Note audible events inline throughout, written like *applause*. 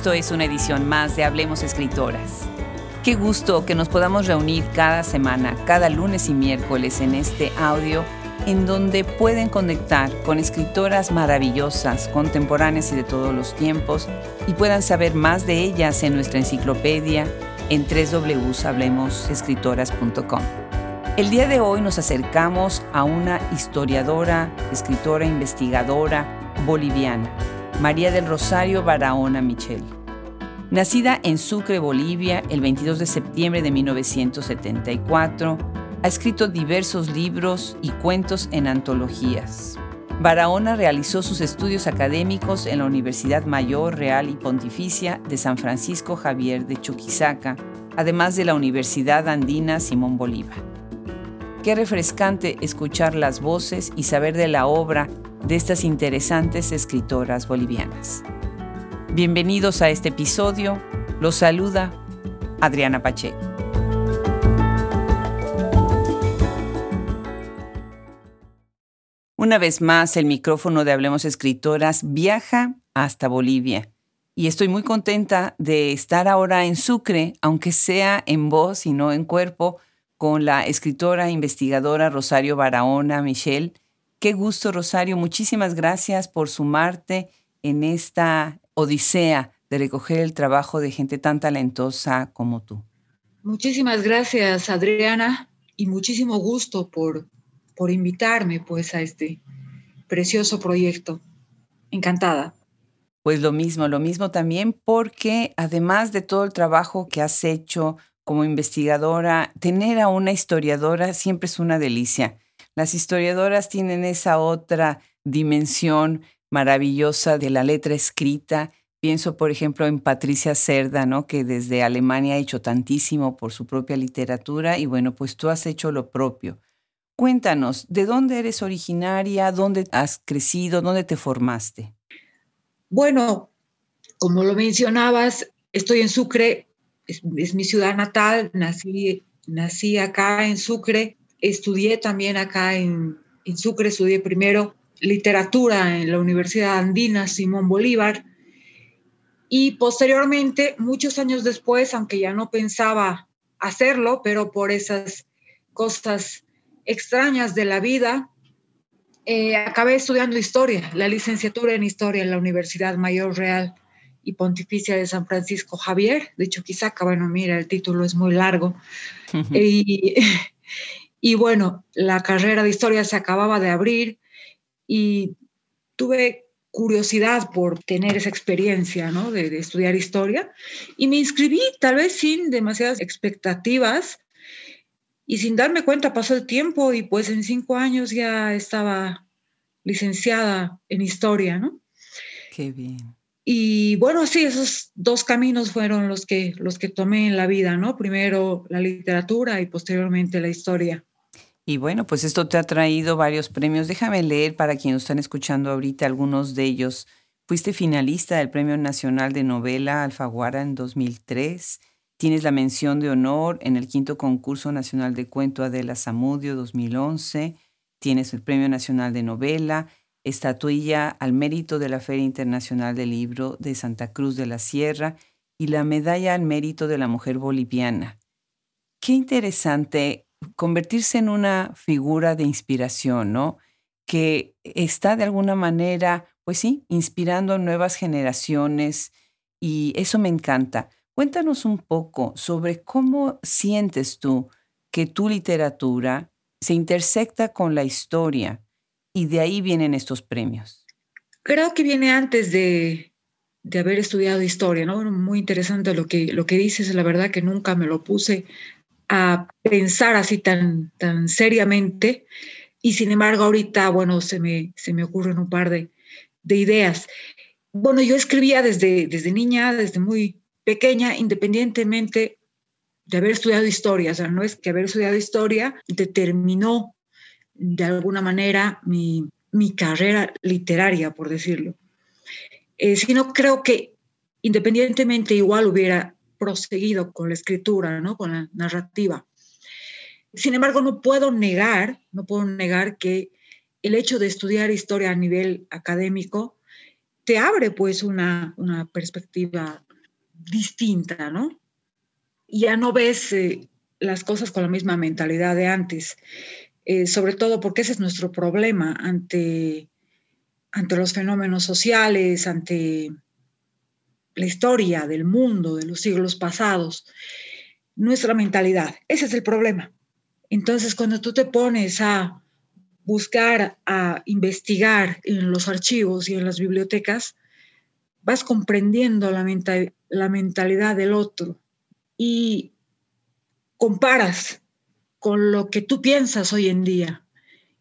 Esto es una edición más de Hablemos Escritoras. Qué gusto que nos podamos reunir cada semana, cada lunes y miércoles en este audio en donde pueden conectar con escritoras maravillosas, contemporáneas y de todos los tiempos, y puedan saber más de ellas en nuestra enciclopedia en www.hablemosescritoras.com. El día de hoy nos acercamos a una historiadora, escritora, investigadora boliviana, María del Rosario Barahona Michel. Nacida en Sucre, Bolivia, el 22 de septiembre de 1974, ha escrito diversos libros y cuentos en antologías. Barahona realizó sus estudios académicos en la Universidad Mayor Real y Pontificia de San Francisco Javier de Chuquisaca, además de la Universidad Andina Simón Bolívar. Qué refrescante escuchar las voces y saber de la obra de estas interesantes escritoras bolivianas. Bienvenidos a este episodio. Los saluda Adriana Pacheco. Una vez más, el micrófono de Hablemos Escritoras viaja hasta Bolivia. Y estoy muy contenta de estar ahora en Sucre, aunque sea en voz y no en cuerpo, con la escritora e investigadora Rosario Barahona Michelle. Qué gusto, Rosario. Muchísimas gracias por sumarte en esta odisea de recoger el trabajo de gente tan talentosa como tú. Muchísimas gracias, Adriana, y muchísimo gusto por por invitarme pues a este precioso proyecto. Encantada. Pues lo mismo, lo mismo también porque además de todo el trabajo que has hecho como investigadora, tener a una historiadora siempre es una delicia. Las historiadoras tienen esa otra dimensión maravillosa de la letra escrita. Pienso, por ejemplo, en Patricia Cerda, ¿no? que desde Alemania ha hecho tantísimo por su propia literatura y bueno, pues tú has hecho lo propio. Cuéntanos, ¿de dónde eres originaria? ¿Dónde has crecido? ¿Dónde te formaste? Bueno, como lo mencionabas, estoy en Sucre, es, mi ciudad natal, nací, nací acá en Sucre, estudié también acá en, Sucre, estudié primero literatura en la Universidad Andina Simón Bolívar y posteriormente, muchos años después, aunque ya no pensaba hacerlo, pero por esas cosas extrañas de la vida, eh, acabé estudiando historia, la licenciatura en historia en la Universidad Mayor Real y Pontificia de San Francisco Javier. De hecho, quizá, bueno, mira, el título es muy largo. y, *laughs* y bueno, la carrera de historia se acababa de abrir y tuve curiosidad por tener esa experiencia ¿no? de, de, estudiar historia y me inscribí tal vez sin demasiadas expectativas y sin darme cuenta pasó el tiempo y pues en cinco años ya estaba licenciada en historia, ¿no? Qué bien. Y bueno, sí, esos dos caminos fueron los que, los que tomé en la vida, ¿no? Primero la literatura y posteriormente la historia. Y bueno, pues esto te ha traído varios premios. Déjame leer para quienes están escuchando ahorita algunos de ellos. Fuiste finalista del Premio Nacional de Novela Alfaguara en 2003 Tienes la mención de honor en el quinto concurso nacional de cuento Adela Zamudio 2011. Tienes el Premio Nacional de Novela, estatuilla al mérito de la Feria Internacional del Libro de Santa Cruz de la Sierra y la medalla al mérito de la mujer boliviana. Qué interesante convertirse en una figura de inspiración, ¿no? Que está de alguna manera, pues sí, inspirando nuevas generaciones y eso me encanta. Cuéntanos un poco sobre cómo sientes tú que tu literatura se intersecta con la historia y de ahí vienen estos premios. Creo que viene antes de, haber estudiado historia, ¿no? Muy interesante lo que, lo que dices, la verdad que nunca me lo puse a pensar así tan, tan seriamente y sin embargo ahorita, bueno, se me, se me ocurren un par de, de ideas. Bueno, yo escribía desde, desde niña, desde muy, pequeña, independientemente de haber estudiado historia. O sea, no es que haber estudiado historia determinó de alguna manera mi, carrera literaria, por decirlo. Eh, sino creo que independientemente igual hubiera proseguido con la escritura, ¿no? con la narrativa. Sin embargo, no puedo negar, no puedo negar que el hecho de estudiar historia a nivel académico te abre pues una, una perspectiva distinta, ¿no? Ya no ves eh, las cosas con la misma mentalidad de antes, eh, sobre todo porque ese es nuestro problema ante, ante los fenómenos sociales, ante la historia del mundo de los siglos pasados, nuestra mentalidad, ese es el problema. Entonces, cuando tú te pones a buscar, a investigar en los archivos y en las bibliotecas, vas comprendiendo la, la mentalidad del otro y comparas con lo que tú piensas hoy en día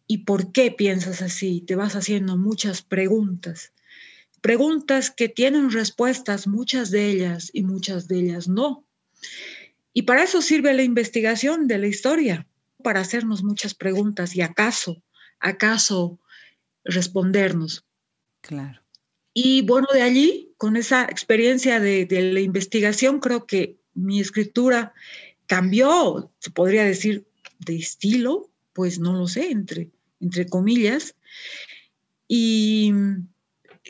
y por qué piensas así. Te vas haciendo muchas preguntas. Preguntas que tienen respuestas, muchas de ellas y muchas de ellas no. Y para eso sirve la investigación de la historia, para hacernos muchas preguntas y acaso, acaso respondernos. Claro. Y bueno, de allí, con esa experiencia de, de la investigación, creo que mi escritura cambió, se podría decir, de estilo, pues no lo sé, entre, entre comillas. Y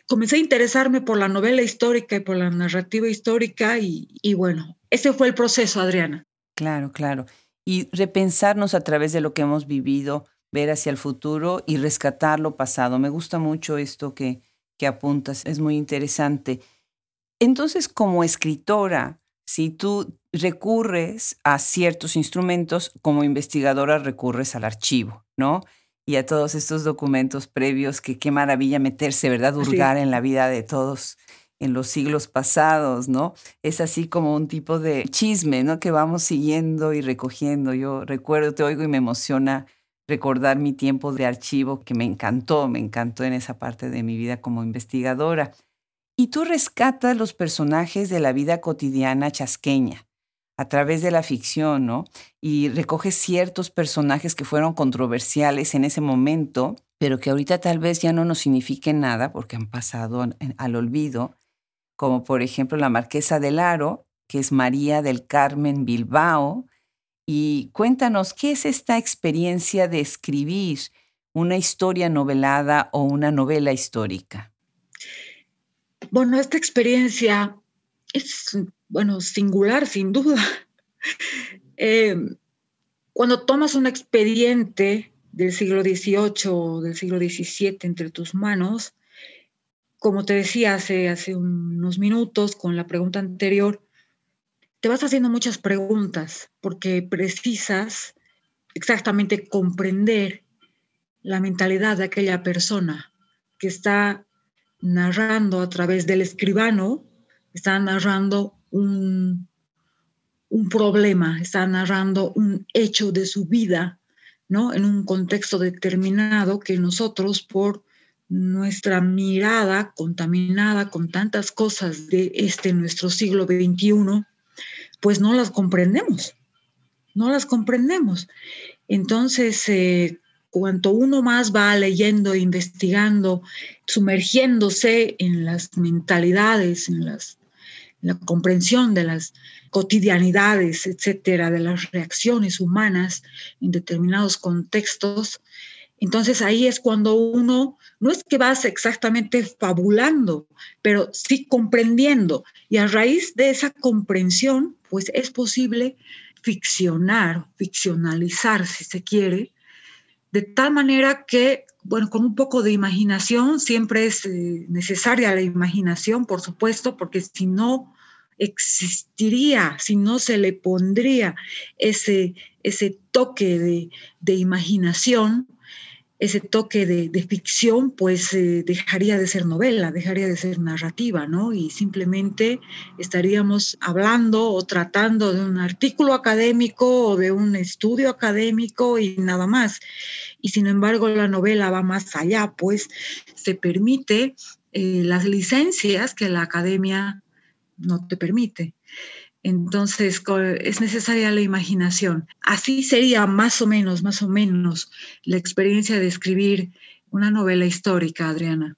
comencé a interesarme por la novela histórica y por la narrativa histórica y, bueno, ese fue el proceso, Adriana. Claro, claro. Y repensarnos a través de lo que hemos vivido, ver hacia el futuro y rescatar lo pasado. Me gusta mucho esto que, que apuntas, es muy interesante. Entonces, como escritora, si tú recurres a ciertos instrumentos, como investigadora recurres al archivo, ¿no? Y a todos estos documentos previos, que qué maravilla meterse, ¿verdad? Hurgar en la vida de todos en los siglos pasados, ¿no? Es así como un tipo de chisme, ¿no? Que vamos siguiendo y recogiendo. Yo recuerdo, te oigo y me emociona recordar mi tiempo de archivo que me encantó, me encantó en esa parte de mi vida como investigadora. Y tú rescatas los personajes de la vida cotidiana chasqueña a través de la ficción, ¿no? Y recoges ciertos personajes que fueron controversiales en ese momento, pero que ahorita tal vez ya no nos signifiquen nada porque han pasado al olvido, como por ejemplo la Marquesa del Aro, que es María del Carmen Bilbao. Y cuéntanos, ¿qué es esta experiencia de escribir una historia novelada o una novela histórica? Bueno, esta experiencia es, bueno, singular, sin duda. *laughs* Eh, cuando tomas un expediente del siglo XVIII o del siglo XVII entre tus manos, como te decía hace, hace unos minutos con la pregunta anterior, te vas haciendo muchas preguntas porque precisas exactamente comprender la mentalidad de aquella persona que está narrando a través del escribano, está narrando un, un problema, está narrando un hecho de su vida, ¿no? En un contexto determinado que nosotros por nuestra mirada contaminada con tantas cosas de este nuestro siglo XXI, pues no las comprendemos, no las comprendemos. Entonces, eh, cuanto uno más va leyendo, investigando, sumergiéndose en las mentalidades, en, las, la comprensión de las cotidianidades, etcétera, de las reacciones humanas en determinados contextos, entonces ahí es cuando uno, no es que vas exactamente fabulando, pero sí comprendiendo. Y a raíz de esa comprensión, pues es posible ficcionar, ficcionalizar, si se quiere, de tal manera que, bueno, con un poco de imaginación, siempre es eh, necesaria la imaginación, por supuesto, porque si no existiría, si no se le pondría ese, ese toque de, de imaginación, ese toque de, ficción, pues eh, dejaría de ser novela, dejaría de ser narrativa, ¿no? Y simplemente estaríamos hablando o tratando de un artículo académico o de un estudio académico y nada más. Y sin embargo, la novela va más allá, pues se permite eh, las licencias que la academia no te permite. Entonces es necesaria la imaginación. Así sería más o menos, más o menos la experiencia de escribir una novela histórica, Adriana.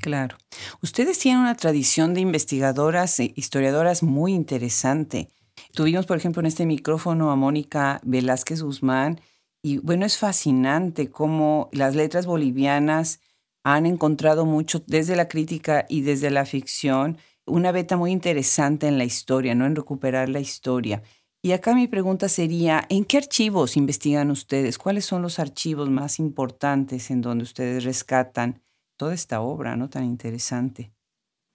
Claro. Ustedes tienen una tradición de investigadoras e historiadoras muy interesante. Tuvimos, por ejemplo, en este micrófono a Mónica Velázquez Guzmán y bueno, es fascinante cómo las letras bolivianas han encontrado mucho desde la crítica y desde la ficción, una beta muy interesante en la historia, ¿no? En recuperar la historia. Y acá mi pregunta sería, ¿en qué archivos investigan ustedes? ¿Cuáles son los archivos más importantes en donde ustedes rescatan toda esta obra, ¿no? Tan interesante.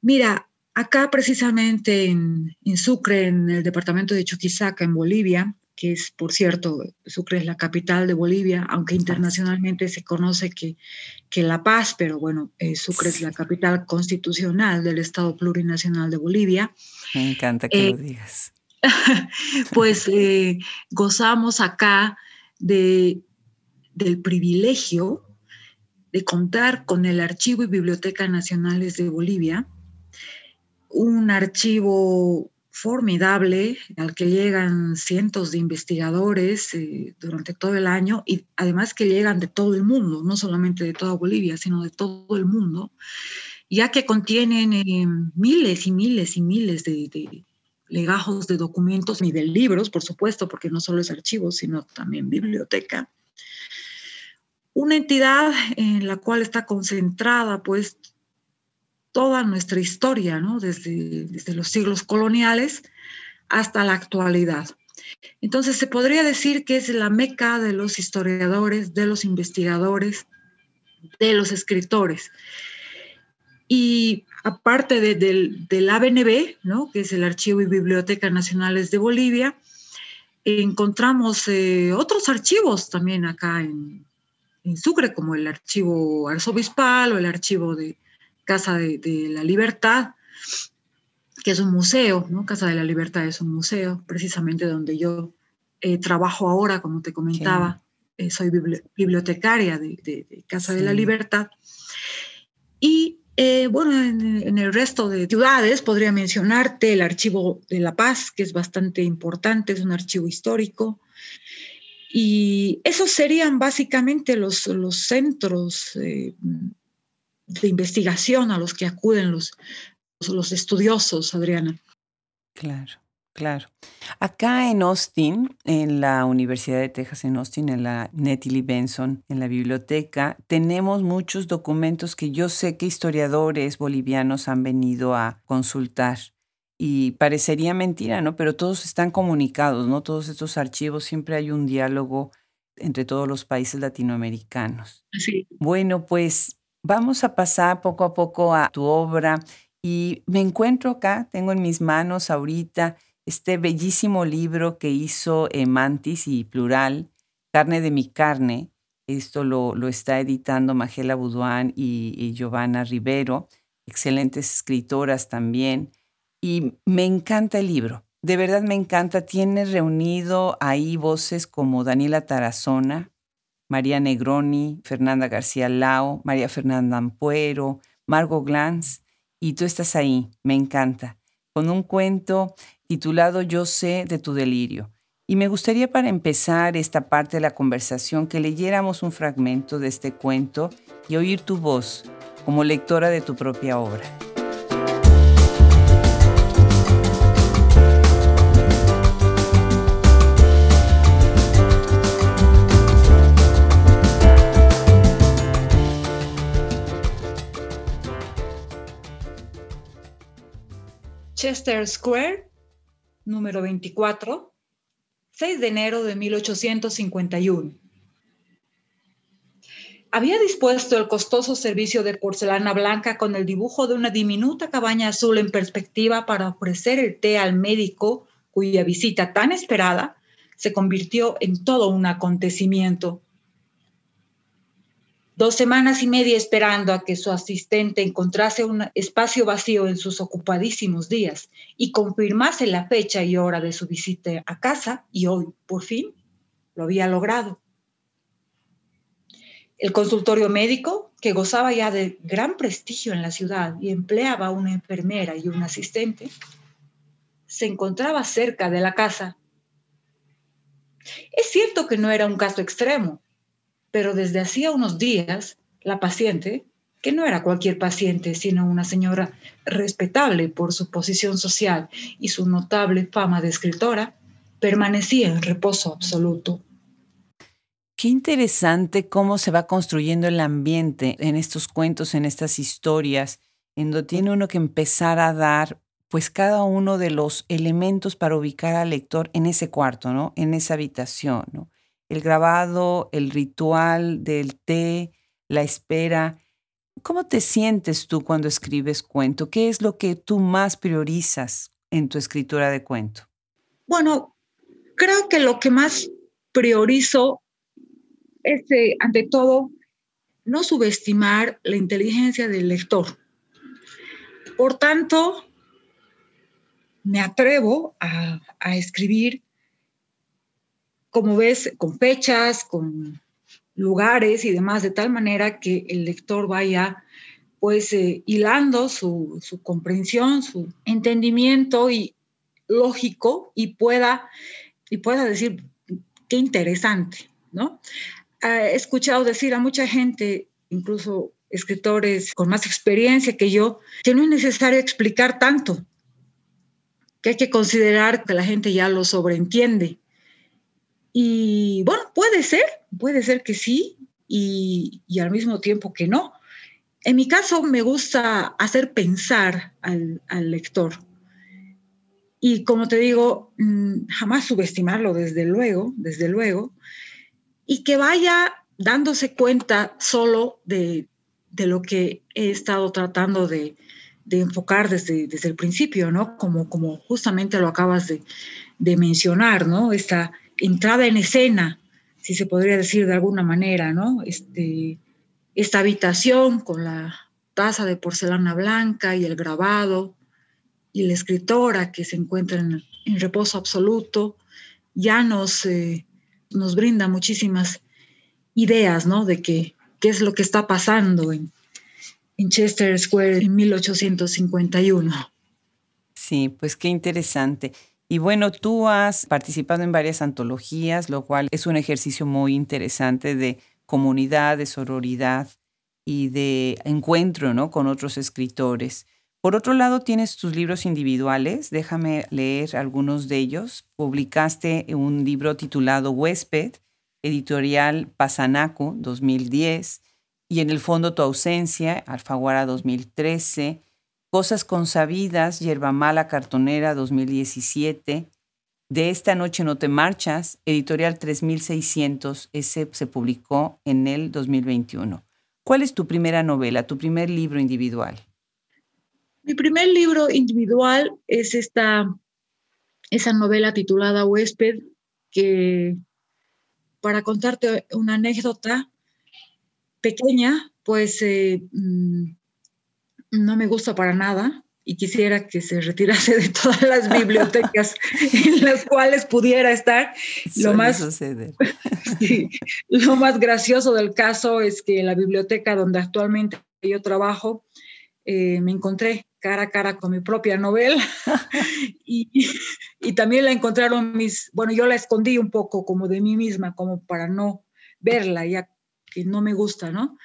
Mira, acá precisamente en, Sucre, en el departamento de Chuquisaca, en Bolivia, que es, por cierto, Sucre es la capital de Bolivia, aunque internacionalmente se conoce que, que La Paz, pero bueno, eh, Sucre es la capital constitucional del Estado Plurinacional de Bolivia. Me encanta que lo eh, digas. *laughs* pues eh, gozamos acá de, del privilegio de contar con el Archivo y Biblioteca Nacionales de Bolivia, un archivo formidable al que llegan cientos de investigadores eh, durante todo el año y además que llegan de todo el mundo, no solamente de toda Bolivia, sino de todo el mundo, ya que contienen eh, miles y miles y miles de, legajos de documentos y de libros, por supuesto, porque no solo es archivo, sino también biblioteca. Una entidad en la cual está concentrada, pues, toda nuestra historia, ¿no? Desde, los siglos coloniales hasta la actualidad. Entonces, se podría decir que es la meca de los historiadores, de los investigadores, de los escritores. Y aparte del, del, ABNB, ¿no? que es el Archivo y Biblioteca Nacionales de Bolivia, encontramos eh, otros archivos también acá en, Sucre, como el Archivo Arzobispal o el Archivo de Casa de, la Libertad, que es un museo, ¿no? Casa de la Libertad es un museo, precisamente donde yo eh, trabajo ahora, como te comentaba, eh, soy bibliotecaria de, Casa de la Libertad. Y eh, bueno, en, el resto de ciudades podría mencionarte el Archivo de la Paz, que es bastante importante, es un archivo histórico. Y esos serían básicamente los, los centros de investigación a los que acuden los, los estudiosos, Adriana. Claro. Claro. Acá en Austin, en la Universidad de Texas en Austin, en la Nettie Benson, en la biblioteca, tenemos muchos documentos que yo sé que historiadores bolivianos han venido a consultar. Y parecería mentira, ¿no? Pero todos están comunicados, ¿no? Todos estos archivos, siempre hay un diálogo entre todos los países latinoamericanos. Sí. Bueno, pues vamos a pasar poco a poco a tu obra y me encuentro acá, tengo en mis manos ahorita este bellísimo libro que hizo Mantis y Plural, Carne de mi carne. Esto lo, lo está editando Magela Buduán y, y Giovanna Rivero, excelentes escritoras también. Y me encanta el libro, de verdad me encanta. Tiene reunido ahí voces como Daniela Tarazona, María Negroni, Fernanda García Lao, María Fernanda Ampuero, Margot Glantz, y tú estás ahí, me encanta, con un cuento titulado Yo sé de tu delirio. Y me gustaría para empezar esta parte de la conversación que leyéramos un fragmento de este cuento y oír tu voz como lectora de tu propia obra. Chester Square, número 24, 6 de enero de 1851. Había dispuesto el costoso servicio de porcelana blanca con el dibujo de una diminuta cabaña azul en perspectiva para ofrecer el té al médico cuya visita tan esperada se convirtió en todo un acontecimiento dos semanas y media esperando a que su asistente encontrase un espacio vacío en sus ocupadísimos días y confirmase la fecha y hora de su visita a casa y hoy, por fin, lo había logrado. El consultorio médico, que gozaba ya de gran prestigio en la ciudad y empleaba una enfermera y un asistente, se encontraba cerca de la casa. Es cierto que no era un caso extremo, pero desde hacía unos días la paciente, que no era cualquier paciente, sino una señora respetable por su posición social y su notable fama de escritora, permanecía en reposo absoluto. Qué interesante cómo se va construyendo el ambiente en estos cuentos, en estas historias, en donde tiene uno que empezar a dar pues cada uno de los elementos para ubicar al lector en ese cuarto, ¿no? En esa habitación, ¿no? El grabado, el ritual del té, la espera. ¿Cómo te sientes tú cuando escribes cuento? ¿Qué es lo que tú más priorizas en tu escritura de cuento? Bueno, creo que lo que más priorizo es, eh, ante todo, no subestimar la inteligencia del lector. Por tanto, me atrevo a, escribir, como ves, con fechas, con lugares y demás, de tal manera que el lector vaya pues eh, hilando su, comprensión, su entendimiento y lógico y pueda, y pueda decir, qué interesante, ¿no? He escuchado decir a mucha gente, incluso escritores con más experiencia que yo, que no es necesario explicar tanto, que hay que considerar que la gente ya lo sobreentiende. Y bueno, puede ser, puede ser que sí y, al mismo tiempo que no. En mi caso me gusta hacer pensar al, lector. Y como te digo, mm, jamás subestimarlo, desde luego, desde luego, y que vaya dándose cuenta solo de, de lo que he estado tratando de, de enfocar desde, desde el principio, ¿no? Como, como justamente lo acabas de, de, mencionar, ¿no? Esta entrada en escena, si se podría decir de alguna manera, ¿no? Este, esta habitación con la taza de porcelana blanca y el grabado y la escritora que se encuentra en, reposo absoluto, ya nos, eh, nos brinda muchísimas ideas, ¿no? De que, qué es lo que está pasando en, en Chester Square en 1851. Sí, pues qué interesante. Y bueno, tú has participado en varias antologías, lo cual es un ejercicio muy interesante de comunidad, de sororidad y de encuentro ¿no? con otros escritores. Por otro lado, tienes tus libros individuales. Déjame leer algunos de ellos. Publicaste un libro titulado Huésped, editorial Pasanacu, 2010 y en el fondo tu ausencia, Alfaguara 2013, Cosas consabidas, Yerba Mala Cartonera 2017, De esta noche no te marchas, editorial 3600, ese se publicó en el 2021. ¿Cuál es tu primera novela, tu primer libro individual? Mi primer libro individual es esta, esa novela titulada Huésped, que para contarte una anécdota, pequeña, pues eh, mm, no me gusta para nada y quisiera que se retirase de todas las bibliotecas *laughs* en las cuales pudiera estar. Lo más, *laughs* lo más gracioso del caso es que la biblioteca donde actualmente yo trabajo, eh, me encontré cara a cara con mi propia novela *laughs* y, y, también la encontraron mis, bueno, yo la escondí un poco como de mí misma, como para no verla, ya que no me gusta, ¿no?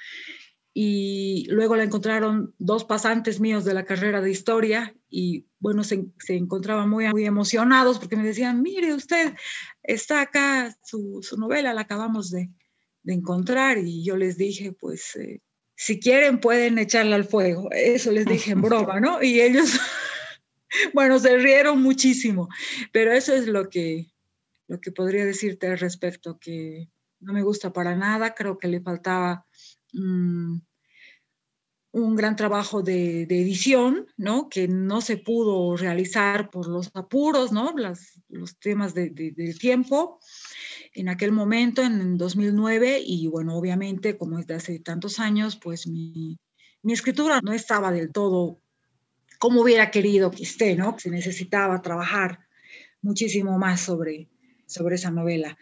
Y luego la encontraron dos pasantes míos de la carrera de historia y bueno, se, se encontraban muy, muy emocionados porque me decían, mire usted, está acá su, su novela, la acabamos de, de, encontrar y yo les dije, pues eh, si quieren pueden echarla al fuego. Eso les dije en broma, ¿no? Y ellos, *laughs* bueno, se rieron muchísimo, pero eso es lo que, lo que podría decirte al respecto, que no me gusta para nada, creo que le faltaba mm, un gran trabajo de, edición, ¿no? Que no se pudo realizar por los apuros, ¿no? los temas de, del tiempo en aquel momento, en 2009, y bueno, obviamente, como es de hace tantos años, pues mi, escritura no estaba del todo como hubiera querido que esté, ¿no? Se necesitaba trabajar muchísimo más sobre, sobre esa novela.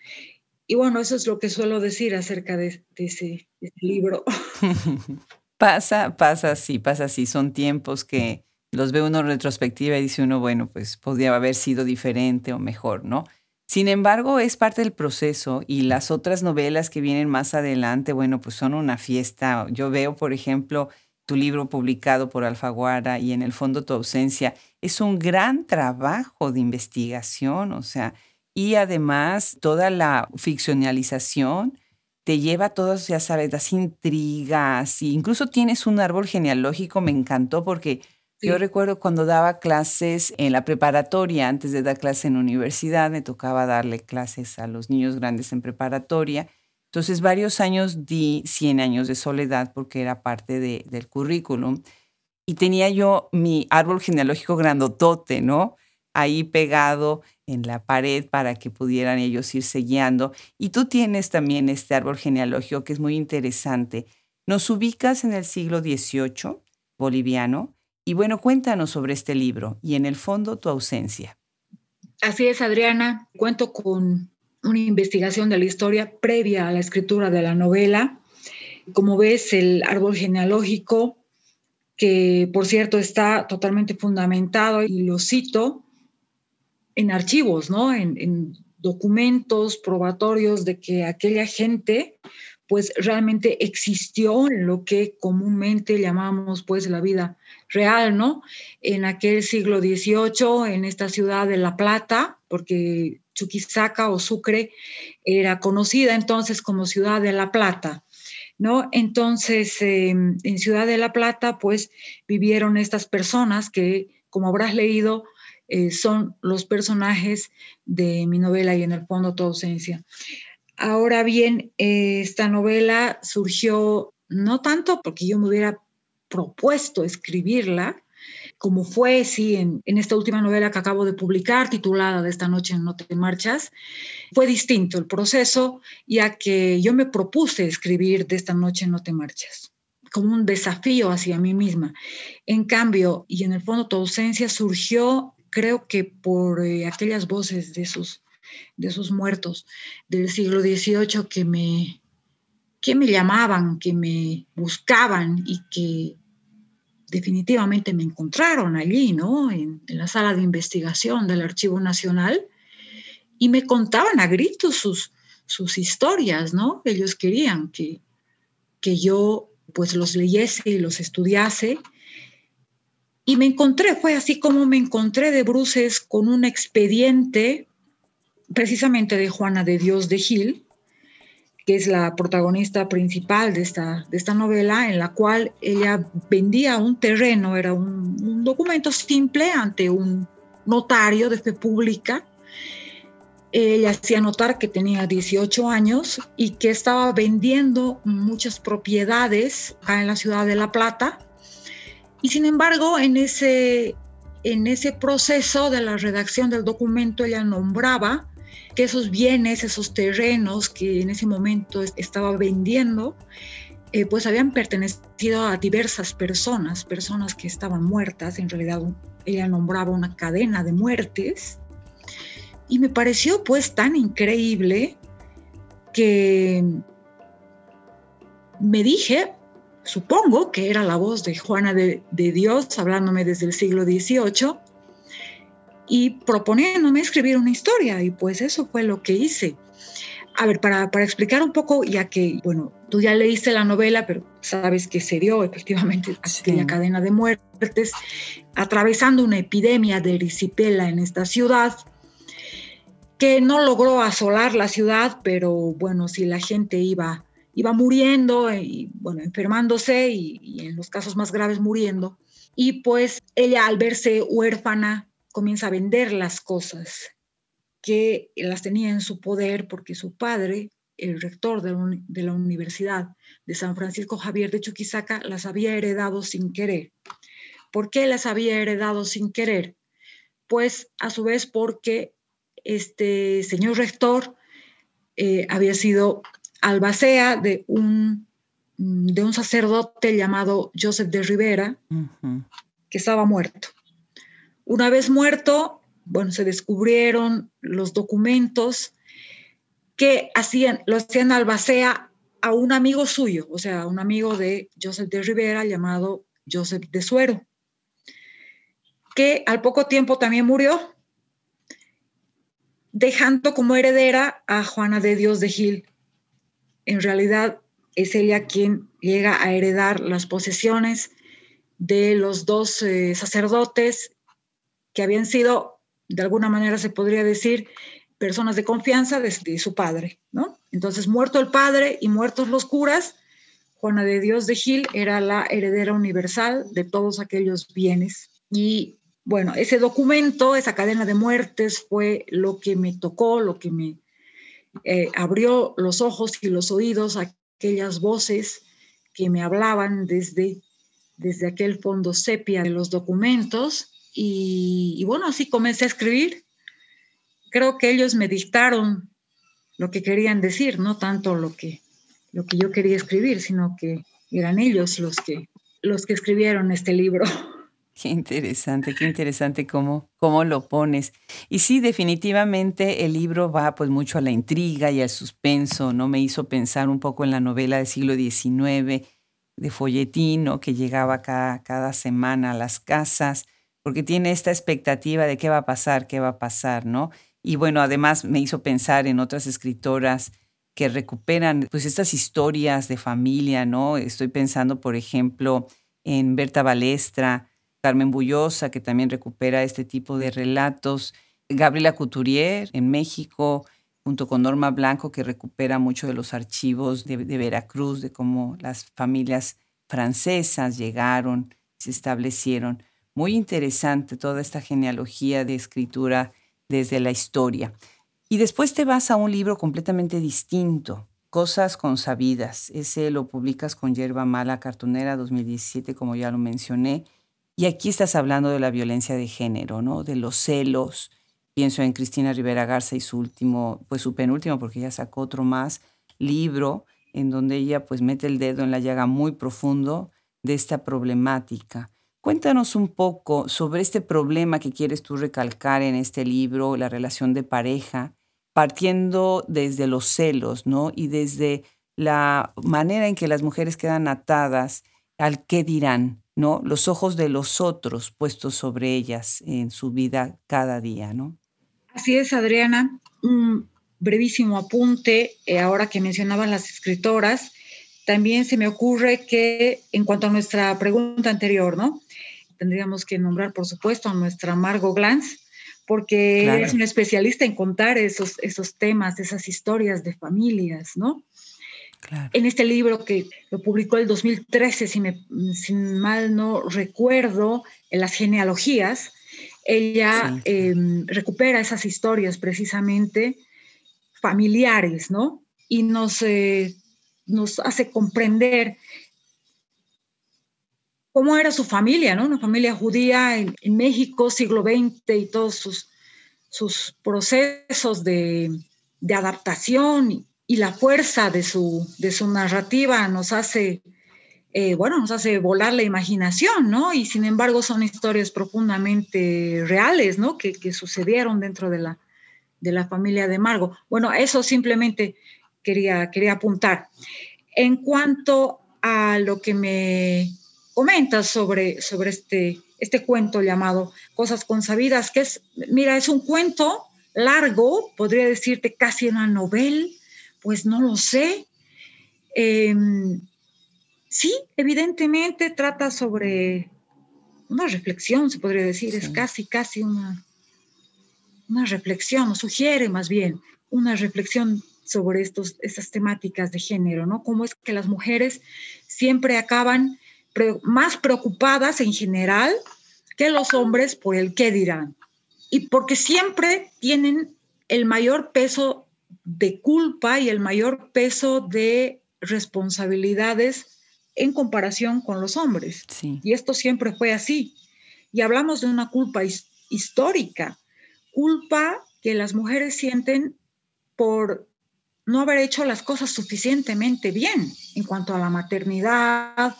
Y bueno, eso es lo que suelo decir acerca de, ese, libro. *laughs* pasa, pasa así, pasa así. Son tiempos que los ve uno en retrospectiva y dice uno, bueno, pues podría haber sido diferente o mejor, ¿no? Sin embargo, es parte del proceso y las otras novelas que vienen más adelante, bueno, pues son una fiesta. Yo veo, por ejemplo, tu libro publicado por Alfaguara y en el fondo tu ausencia. Es un gran trabajo de investigación, o sea, y además toda la ficcionalización te lleva a todas, ya sabes, las intrigas, y incluso tienes un árbol genealógico, me encantó porque yo recuerdo cuando daba clases en la preparatoria, antes de dar clases en universidad, me tocaba darle clases a los niños grandes en preparatoria. Entonces, varios años di 100 años de soledad porque era parte de, del currículum. Y tenía yo mi árbol genealógico grandotote, ¿no? Ahí pegado en la pared para que pudieran ellos irse guiando. Y tú tienes también este árbol genealógico que es muy interesante. Nos ubicas en el siglo XVIII, boliviano, y bueno, cuéntanos sobre este libro y en el fondo tu ausencia. Así es, Adriana. Cuento con una investigación de la historia previa a la escritura de la novela. Como ves, el árbol genealógico, que por cierto está totalmente fundamentado, y lo cito, en archivos, ¿no? En, en documentos probatorios de que aquella gente pues realmente existió en lo que comúnmente llamamos pues la vida real, ¿no? En aquel siglo XVIII, en esta ciudad de La Plata, porque Chuquisaca o Sucre era conocida entonces como ciudad de La Plata. ¿No? Entonces, em, en Ciudad de La Plata, pues vivieron estas personas que, como habrás leído, eh, son los personajes de mi novela y en el fondo tu ausencia. Ahora bien, esta novela surgió no tanto porque yo me hubiera propuesto escribirla, como fue, sí, en, esta última novela que acabo de publicar, titulada De esta noche no te marchas, fue distinto el proceso, ya que yo me propuse escribir De esta noche no te marchas como un desafío hacia mí misma. En cambio, y en el fondo tu ausencia surgió, creo que por eh, aquellas voces de esos, de esos muertos del siglo XVIII que me, que me llamaban, que me buscaban y que definitivamente me encontraron allí, ¿no? En, la sala de investigación del Archivo Nacional y me contaban a gritos sus, sus historias, ¿no? Ellos querían que, que yo pues los leyese y los estudiase. Y me encontré, fue así como me encontré de bruces con un expediente precisamente de Juana de Dios de Gil, que es la protagonista principal de esta, de esta novela, en la cual ella vendía un terreno, era un, documento simple ante un notario de fe pública. Ella hacía notar que tenía 18 años y que estaba vendiendo muchas propiedades acá en la ciudad de La Plata. Y sin embargo, en ese, en ese proceso de la redacción del documento, ella nombraba que esos bienes, esos terrenos que en ese momento estaba vendiendo, eh, pues habían pertenecido a diversas personas, personas que estaban muertas, en realidad ella nombraba una cadena de muertes, y me pareció pues tan increíble que me dije, supongo que era la voz de Juana de, de Dios hablándome desde el siglo XVIII, y proponiéndome escribir una historia y pues eso fue lo que hice. A ver, para, para, explicar un poco, ya que, bueno, tú ya leíste la novela, pero sabes que se dio efectivamente aquella cadena de muertes, atravesando una epidemia de erisipela en esta ciudad, que no logró asolar la ciudad, pero bueno, si la gente iba, iba muriendo y, bueno, enfermándose y, en los casos más graves muriendo. Y pues ella al verse huérfana comienza a vender las cosas que las tenía en su poder porque su padre, el rector de la Universidad de San Francisco Javier de Chuquisaca, las había heredado sin querer. ¿Por qué las había heredado sin querer? Pues a su vez porque este señor rector eh, había sido albacea de un, de un sacerdote llamado Joseph de Rivera, que estaba muerto. Una vez muerto, bueno, se descubrieron los documentos que hacían, lo hacían albacea a un amigo suyo, o sea, un amigo de Joseph de Rivera llamado Joseph de Suero, que al poco tiempo también murió, dejando como heredera a Juana de Dios de Gil. En realidad es ella quien llega a heredar las posesiones de los dos eh, sacerdotes que habían sido, de alguna manera se podría decir, personas de confianza de, su padre, ¿no? Entonces, muerto el padre y muertos los curas, Juana de Dios de Gil era la heredera universal de todos aquellos bienes. Y bueno, ese documento, esa cadena de muertes fue lo que me tocó, lo que me eh, abrió los ojos y los oídos a aquellas voces que me hablaban desde, desde aquel fondo sepia de los documentos. y bueno, así comencé a escribir creo que ellos me dictaron lo que querían decir, no tanto lo que, lo que yo quería escribir, sino que eran ellos los que, los que escribieron este libro. *laughs* Qué interesante, qué interesante cómo, cómo lo pones. Y sí, definitivamente el libro va pues mucho a la intriga y al suspenso, ¿no? Me hizo pensar un poco en la novela del siglo XIX de folletín, que llegaba cada, cada semana a las casas, porque tiene esta expectativa de qué va a pasar, qué va a pasar, ¿no? Y bueno, además me hizo pensar en otras escritoras que recuperan pues estas historias de familia, ¿no? Estoy pensando, por ejemplo, en Berta Balestra, Carmen Bullosa, que también recupera este tipo de relatos, Gabriela Couturier en México, junto con Norma Blanco, que recupera mucho de los archivos de, de Veracruz, de cómo las familias francesas llegaron, se establecieron. Muy interesante toda esta genealogía de escritura desde la historia. Y después te vas a un libro completamente distinto, Cosas consabidas. Ese lo publicas con Yerba Mala Cartonera 2017, como ya lo mencioné. Y aquí estás hablando de la violencia de género, ¿no? De los celos. Pienso en Cristina Rivera Garza y su último, pues su penúltimo, porque ella sacó otro más, libro, en donde ella pues mete el dedo en la llaga muy profundo de esta problemática. Cuéntanos un poco sobre este problema que quieres tú recalcar en este libro, la relación de pareja, partiendo desde los celos, ¿no? Y desde la manera en que las mujeres quedan atadas al qué dirán, ¿no? Los ojos de los otros puestos sobre ellas en su vida cada día, ¿no? Así es, Adriana. Un brevísimo apunte, eh, ahora que mencionaban las escritoras, también se me ocurre que en cuanto a nuestra pregunta anterior, ¿no? Tendríamos que nombrar, por supuesto, a nuestra Margot Glantz, porque es una especialista en contar esos, esos temas, esas historias de familias, ¿no? En este libro que lo publicó el 2013, si, me, mal no recuerdo, en las genealogías, ella em, recupera esas historias precisamente familiares, ¿no? Y nos, eh, nos hace comprender cómo era su familia, ¿no? Una familia judía en, México, siglo XX y todos sus, sus procesos de, adaptación y, la fuerza de su, de su narrativa nos hace, eh, bueno, nos hace volar la imaginación, ¿no? Y sin embargo son historias profundamente reales, ¿no? Que, sucedieron dentro de la, de la familia de Margo. Bueno, eso simplemente quería, quería apuntar. En cuanto a lo que me comentas sobre, sobre este, este cuento llamado Cosas consabidas, que es, mira, es un cuento largo, podría decirte casi una novela, pues no lo sé. Em, sí, evidentemente trata sobre una reflexión, se podría decir, es casi, casi una, una reflexión, sugiere más bien una reflexión sobre estos, estas temáticas de género, ¿no? Cómo es que las mujeres siempre acaban más preocupadas en general que los hombres por el qué dirán. Y porque siempre tienen el mayor peso de culpa y el mayor peso de responsabilidades en comparación con los hombres. Y esto siempre fue así. Y hablamos de una culpa histórica, culpa que las mujeres sienten por no haber hecho las cosas suficientemente bien en cuanto a la maternidad,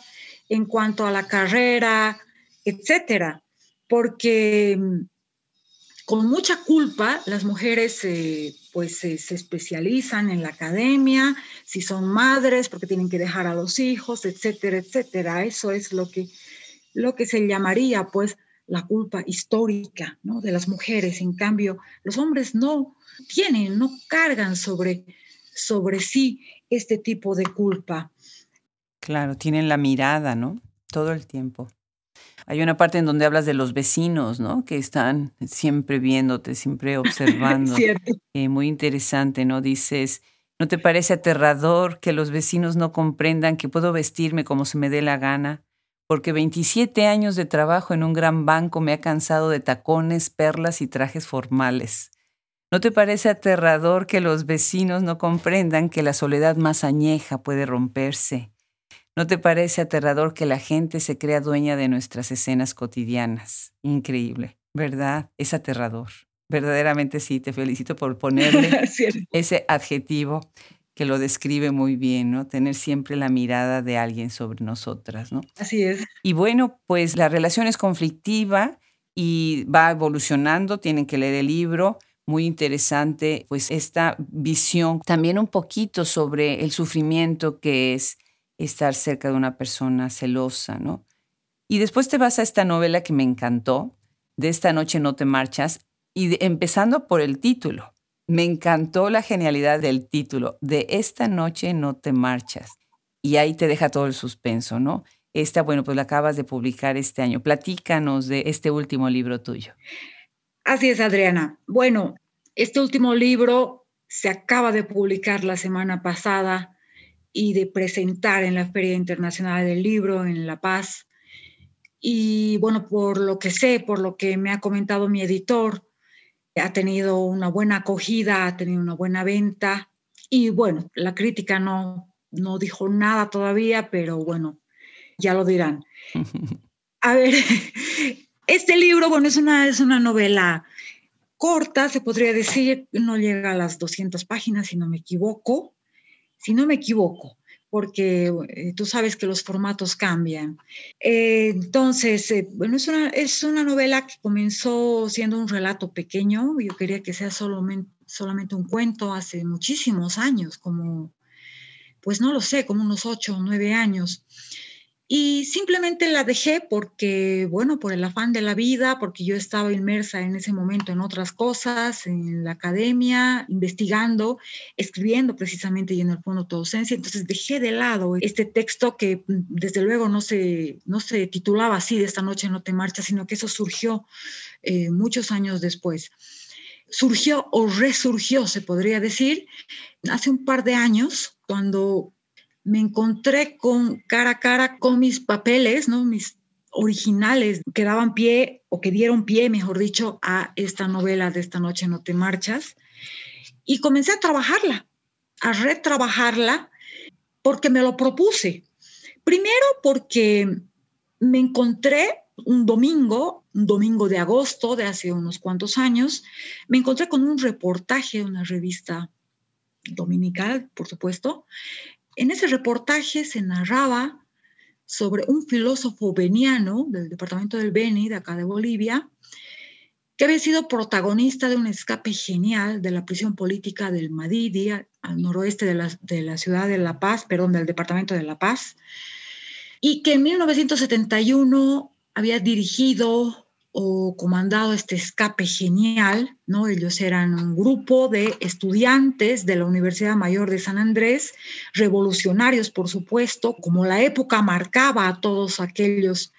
en cuanto a la carrera, etcétera, porque mm, con mucha culpa las mujeres eh, pues se especializan en la academia, si son madres porque tienen que dejar a los hijos, etcétera, etcétera. Eso es lo que, lo que se llamaría pues la culpa histórica ¿no? de las mujeres. En cambio, los hombres no tienen, no cargan sobre, sobre sí este tipo de culpa. Claro, tienen la mirada, ¿no? Todo el tiempo. Hay una parte en donde hablas de los vecinos, ¿no? Que están siempre viéndote, siempre *laughs* observando. Cierto. Eh, muy interesante, ¿no? Dices, ¿no te parece aterrador que los vecinos no comprendan que puedo vestirme como se me dé la gana? Porque 27 años de trabajo en un gran banco me ha cansado de tacones, perlas y trajes formales. ¿No te parece aterrador que los vecinos no comprendan que la soledad más añeja puede romperse? ¿No te parece aterrador que la gente se crea dueña de nuestras escenas cotidianas? Increíble, ¿verdad? Es aterrador. Verdaderamente sí, te felicito por ponerle *laughs* ese adjetivo que lo describe muy bien, ¿no? Tener siempre la mirada de alguien sobre nosotras, ¿no? Así es. Y bueno, pues la relación es conflictiva y va evolucionando, tienen que leer el libro, muy interesante, pues esta visión también un poquito sobre el sufrimiento que es estar cerca de una persona celosa, ¿no? Y después te vas a esta novela que me encantó, de esta noche no te marchas, y empezando por el título. Me encantó la genialidad del título, de esta noche no te marchas. Y ahí te deja todo el suspenso, ¿no? Esta, bueno, pues la acabas de publicar este año. Platícanos de este último libro tuyo. Así es, Adriana. Bueno, este último libro se acaba de publicar la semana pasada y de presentar en la Feria Internacional del Libro en La Paz. Y bueno, por lo que sé, por lo que me ha comentado mi editor, ha tenido una buena acogida, ha tenido una buena venta. Y bueno, la crítica no, no dijo nada todavía, pero bueno, ya lo dirán. *laughs* A ver, este libro, bueno, es una, es una novela corta, se podría decir, no llega a las 200 páginas, si no me equivoco, si no me equivoco, porque eh, tú sabes que los formatos cambian. Eh, entonces, eh, bueno, es una, es una novela que comenzó siendo un relato pequeño, yo quería que sea solamente, solamente un cuento hace muchísimos años, como, pues no lo sé, como unos ocho o nueve años. Y simplemente la dejé porque, bueno, por el afán de la vida, porque yo estaba inmersa en ese momento en otras cosas, en la academia, investigando, escribiendo precisamente y en el fondo tu ausencia. Entonces dejé de lado este texto que mm, desde luego no se, no se titulaba así, de esta noche no te marchas, sino que eso surgió eh, muchos años después. Surgió o resurgió, se podría decir, hace un par de años, cuando me encontré con cara a cara con mis papeles, ¿no? Mis originales que daban pie o que dieron pie, mejor dicho, a esta novela de esta noche no te marchas. Y comencé a trabajarla, a retrabajarla, porque me lo propuse. Primero porque me encontré un domingo, un domingo de agosto de hace unos cuantos años, me encontré con un reportaje de una revista dominical, por supuesto, en ese reportaje se narraba sobre un filósofo veniano del departamento del Beni, de acá de Bolivia, que había sido protagonista de un escape genial de la prisión política del Madidi, al noroeste de la, ciudad de La Paz, perdón, del departamento de La Paz, y que en 1971 había dirigido o comandado este escape genial, ¿no? Ellos eran un grupo de estudiantes de la Universidad Mayor de San Andrés, revolucionarios, por supuesto, como la época marcaba a todos aquellos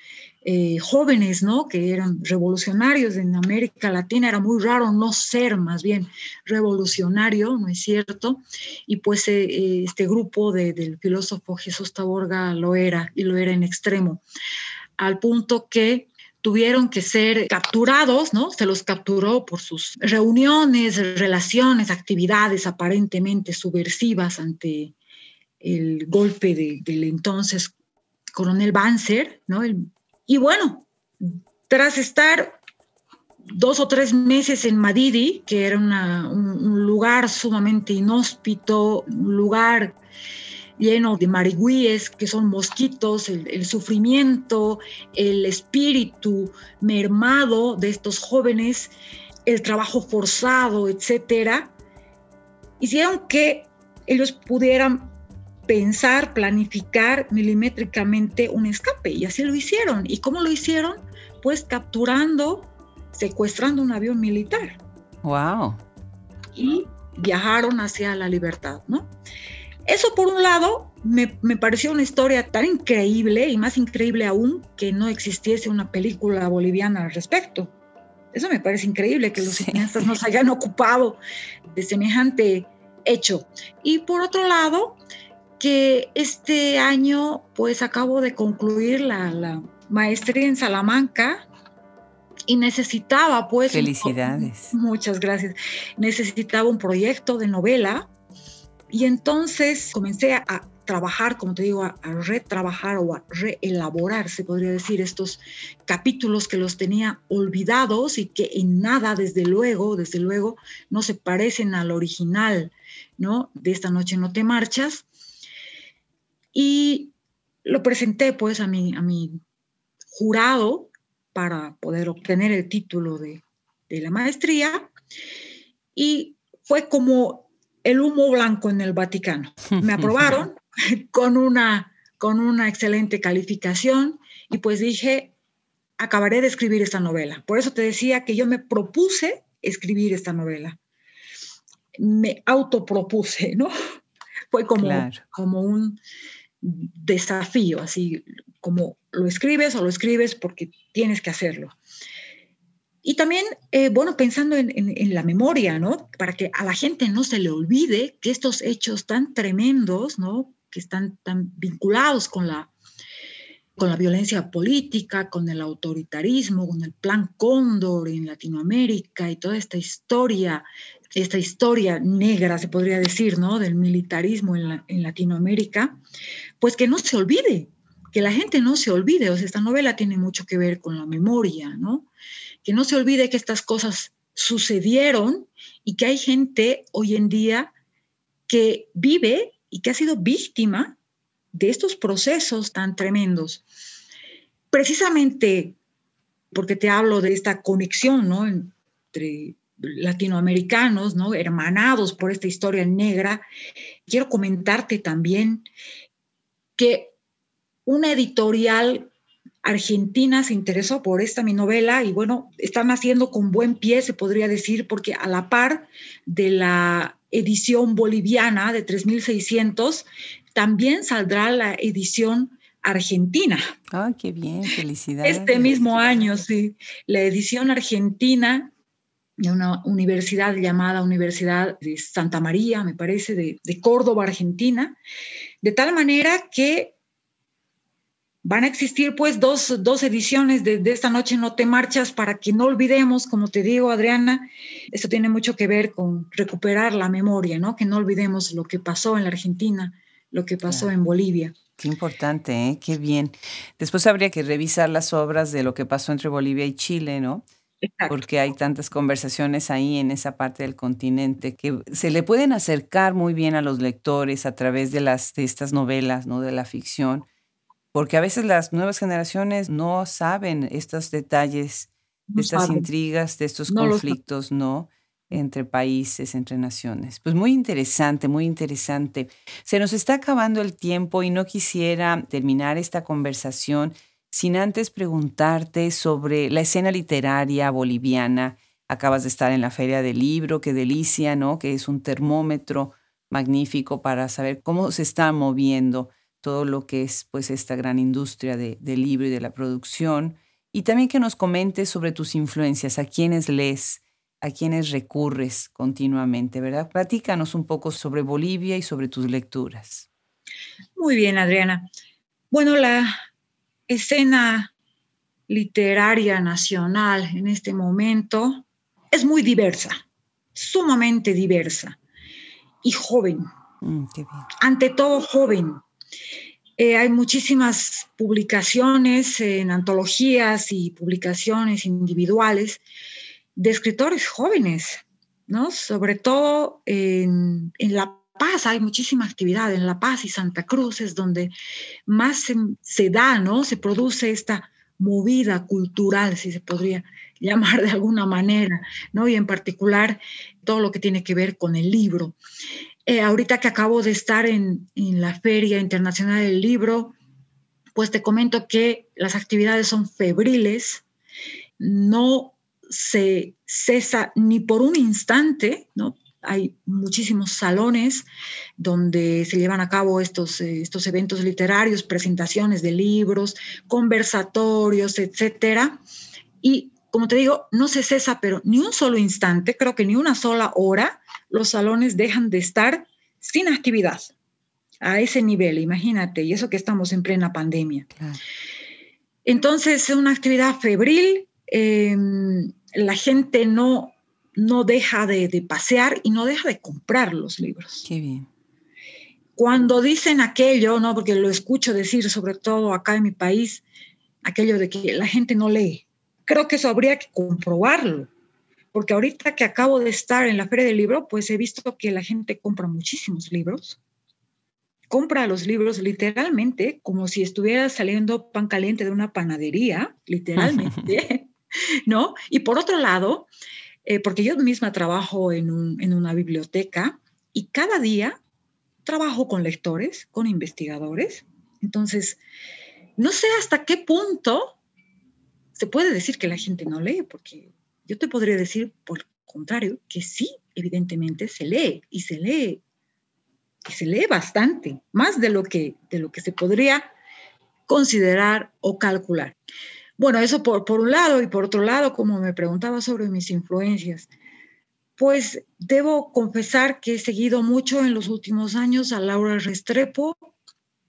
eh, jóvenes, ¿no? Que eran revolucionarios en América Latina, era muy raro no ser más bien revolucionario, ¿no es cierto? Y pues eh, eh, este grupo del filósofo Jesús Taborga lo era, y lo era en extremo, al punto que tuvieron que ser capturados, ¿no? Se los capturó por sus reuniones, relaciones, actividades aparentemente subversivas ante el golpe del entonces coronel Banzer, ¿no? y bueno, tras estar dos o tres meses en Madidi, que era un lugar sumamente inhóspito, un lugar lleno de marigüíes, que son mosquitos, el, sufrimiento, el espíritu mermado de estos jóvenes, el trabajo forzado, etcétera, hicieron que ellos pudieran pensar, planificar milimétricamente un escape y así lo hicieron. ¿Y cómo lo hicieron? Pues capturando, secuestrando un avión militar. Wow. Y viajaron hacia la libertad, ¿no? Eso por un lado, me, me, pareció una historia tan increíble y más increíble aún que no existiese una película boliviana al respecto. Eso me parece increíble que los cineastas nos hayan ocupado de semejante hecho. Y por otro lado, que este año pues acabo de concluir la, la maestría en Salamanca y necesitaba pues... Felicidades. muchas gracias. Necesitaba un proyecto de novela y entonces comencé a trabajar, como te digo, a, retrabajar o a reelaborar, se podría decir, estos capítulos que los tenía olvidados y que en nada, desde luego, desde luego, no se parecen al original, ¿no? De esta noche no te marchas. Y lo presenté pues a mi, a mi jurado para poder obtener el título de, de la maestría y fue como el humo blanco en el Vaticano. Me *laughs* aprobaron con una, con una excelente calificación y pues dije, acabaré de escribir esta novela. Por eso te decía que yo me propuse escribir esta novela. Me autopropuse, ¿no? *laughs* Fue como, como un desafío, así como lo escribes o lo escribes porque tienes que hacerlo. Y también, eh, bueno, pensando en, en, la memoria, ¿no? Para que a la gente no se le olvide que estos hechos tan tremendos, ¿no? Que están tan vinculados con la, con la violencia política, con el autoritarismo, con el plan Cóndor en Latinoamérica y toda esta historia, esta historia negra, se podría decir, ¿no? Del militarismo en, en Latinoamérica, pues que no se olvide, que la gente no se olvide. O sea, esta novela tiene mucho que ver con la memoria, ¿no? Que no se olvide que estas cosas sucedieron y que hay gente hoy en día que vive y que ha sido víctima de estos procesos tan tremendos. Precisamente porque te hablo de esta conexión ¿no? entre latinoamericanos, ¿no? hermanados por esta historia negra, quiero comentarte también que una editorial Argentina se interesó por esta mi novela y bueno, están haciendo con buen pie, se podría decir, porque a la par de la edición boliviana de 3600, también saldrá la edición argentina. ¡Ah, qué bien! Felicidades. Este mismo año, sí. La edición argentina de una universidad llamada Universidad de Santa María, me parece, de, de Córdoba, Argentina, de tal manera que Van a existir pues dos, ediciones de, Esta noche no te marchas para que no olvidemos, como te digo Adriana, esto tiene mucho que ver con recuperar la memoria, ¿no? Que no olvidemos lo que pasó en la Argentina, lo que pasó en Bolivia. Qué importante, ¿eh? Qué bien. Después habría que revisar las obras de lo que pasó entre Bolivia y Chile, ¿no? Porque hay tantas conversaciones ahí en esa parte del continente que se le pueden acercar muy bien a los lectores a través de, las, de estas novelas, ¿no? De la ficción porque a veces las nuevas generaciones no saben estos detalles, de estas intrigas, de estos conflictos, ¿no? Entre países, entre naciones. Pues muy interesante, muy interesante. Se nos está acabando el tiempo y no quisiera terminar esta conversación sin antes preguntarte sobre la escena literaria boliviana. Acabas de estar en la Feria del Libro, qué delicia, ¿no? Que es un termómetro magnífico para saber cómo se está moviendo todo lo que es pues esta gran industria de, del libro y de la producción. Y también que nos comentes sobre tus influencias, a quiénes lees, a quiénes recurres continuamente, ¿verdad? Platícanos un poco sobre Bolivia y sobre tus lecturas. Muy bien, Adriana. Bueno, la escena literaria nacional en este momento es muy diversa, sumamente diversa y joven. Mm, Ante todo joven. Eh, hay muchísimas publicaciones en antologías y publicaciones individuales de escritores jóvenes, ¿no? Sobre todo en, La Paz hay muchísima actividad, en La Paz y Santa Cruz es donde más se, da, ¿no? Se produce esta movida cultural, si se podría *laughs* llamar de alguna manera, ¿no? Y en particular todo lo que tiene que ver con el libro. Eh, ahorita que acabo de estar en, la Feria Internacional del Libro, pues te comento que las actividades son febriles, no se cesa ni por un instante, ¿no? hay muchísimos salones donde se llevan a cabo estos, eh, estos eventos literarios, presentaciones de libros, conversatorios, etcétera. Y como te digo, no se cesa, pero ni un solo instante, creo que ni una sola hora, los salones dejan de estar sin actividad a ese nivel, imagínate, y eso que estamos en plena pandemia. Entonces, es una actividad febril, em, la gente no, no deja de, de, pasear y no deja de comprar los libros. Qué bien. Cuando dicen aquello, ¿no? porque lo escucho decir, sobre todo acá en mi país, aquello de que la gente no lee. Creo que eso habría que comprobarlo, porque ahorita que acabo de estar en la feria del libro, pues he visto que la gente compra muchísimos libros compra los libros literalmente como si estuviera saliendo pan caliente de una panadería, literalmente, *laughs* ¿no? Y por otro lado, eh, porque yo misma trabajo en, una biblioteca y cada día trabajo con lectores, con investigadores, entonces no sé hasta qué punto se puede decir que la gente no lee, porque yo te podría decir, por el contrario, que sí, evidentemente se lee y se lee se lee bastante, más de lo que, de lo que se podría considerar o calcular. Bueno, eso por, por un lado y por otro lado, como me preguntaba sobre mis influencias, pues debo confesar que he seguido mucho en los últimos años a Laura Restrepo,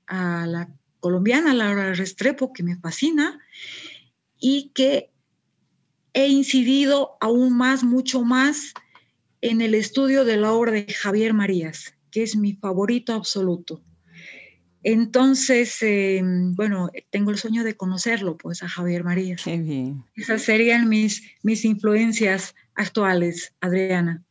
a la colombiana Laura Restrepo, que me fascina, y que he incidido aún más, mucho más en el estudio de la obra de Javier Marías que es mi favorito absoluto. Entonces, eh, bueno, tengo el sueño de conocerlo, pues, a Javier María. Qué bien. Esas serían mis, mis influencias actuales, Adriana.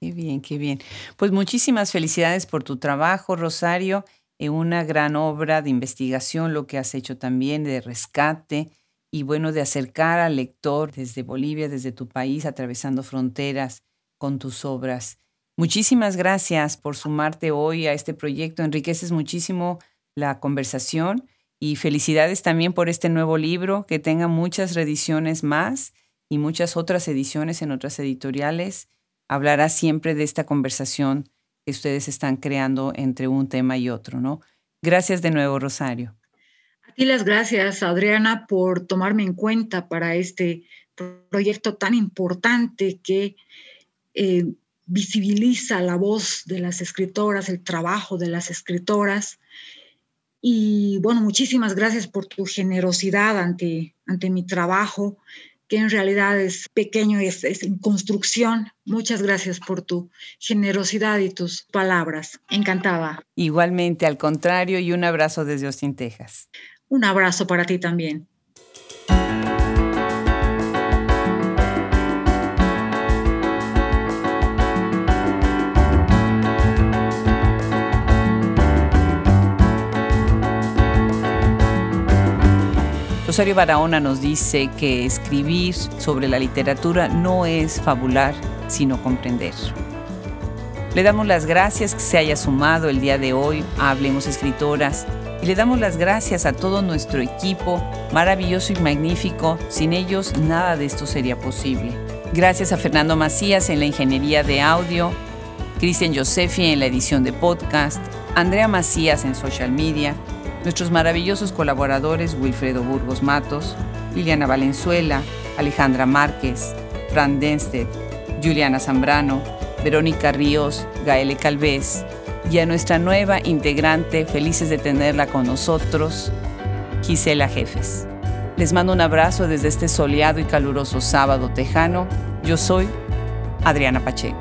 Qué bien, qué bien. Pues muchísimas felicidades por tu trabajo, Rosario, en una gran obra de investigación, lo que has hecho también de rescate y bueno, de acercar al lector desde Bolivia, desde tu país, atravesando fronteras con tus obras. Muchísimas gracias por sumarte hoy a este proyecto. Enriqueces muchísimo la conversación y felicidades también por este nuevo libro, que tenga muchas reediciones más y muchas otras ediciones en otras editoriales. Hablará siempre de esta conversación que ustedes están creando entre un tema y otro, ¿no? Gracias de nuevo, Rosario. A ti las gracias, Adriana, por tomarme en cuenta para este proyecto tan importante que eh, visibiliza la voz de las escritoras, el trabajo de las escritoras. Y bueno, muchísimas gracias por tu generosidad ante, ante mi trabajo, que en realidad es pequeño es, es en construcción. Muchas gracias por tu generosidad y tus palabras. Encantada. Igualmente, al contrario, y un abrazo desde Austin, Texas. Un abrazo para ti también. Rosario Barahona nos dice que escribir sobre la literatura no es fabular, sino comprender. Le damos las gracias que se haya sumado el día de hoy a Hablemos Escritoras y le damos las gracias a todo nuestro equipo maravilloso y magnífico. Sin ellos nada de esto sería posible. Gracias a Fernando Macías en la ingeniería de audio, Cristian Josefi en la edición de podcast, Andrea Macías en social media nuestros maravillosos colaboradores Wilfredo Burgos Matos, Liliana Valenzuela, Alejandra Márquez, Fran Denstedt, Juliana Zambrano, Verónica Ríos, Gaele Calvez y a nuestra nueva integrante, felices de tenerla con nosotros, Gisela Jefes. Les mando un abrazo desde este soleado y caluroso sábado tejano. Yo soy Adriana Pacheco.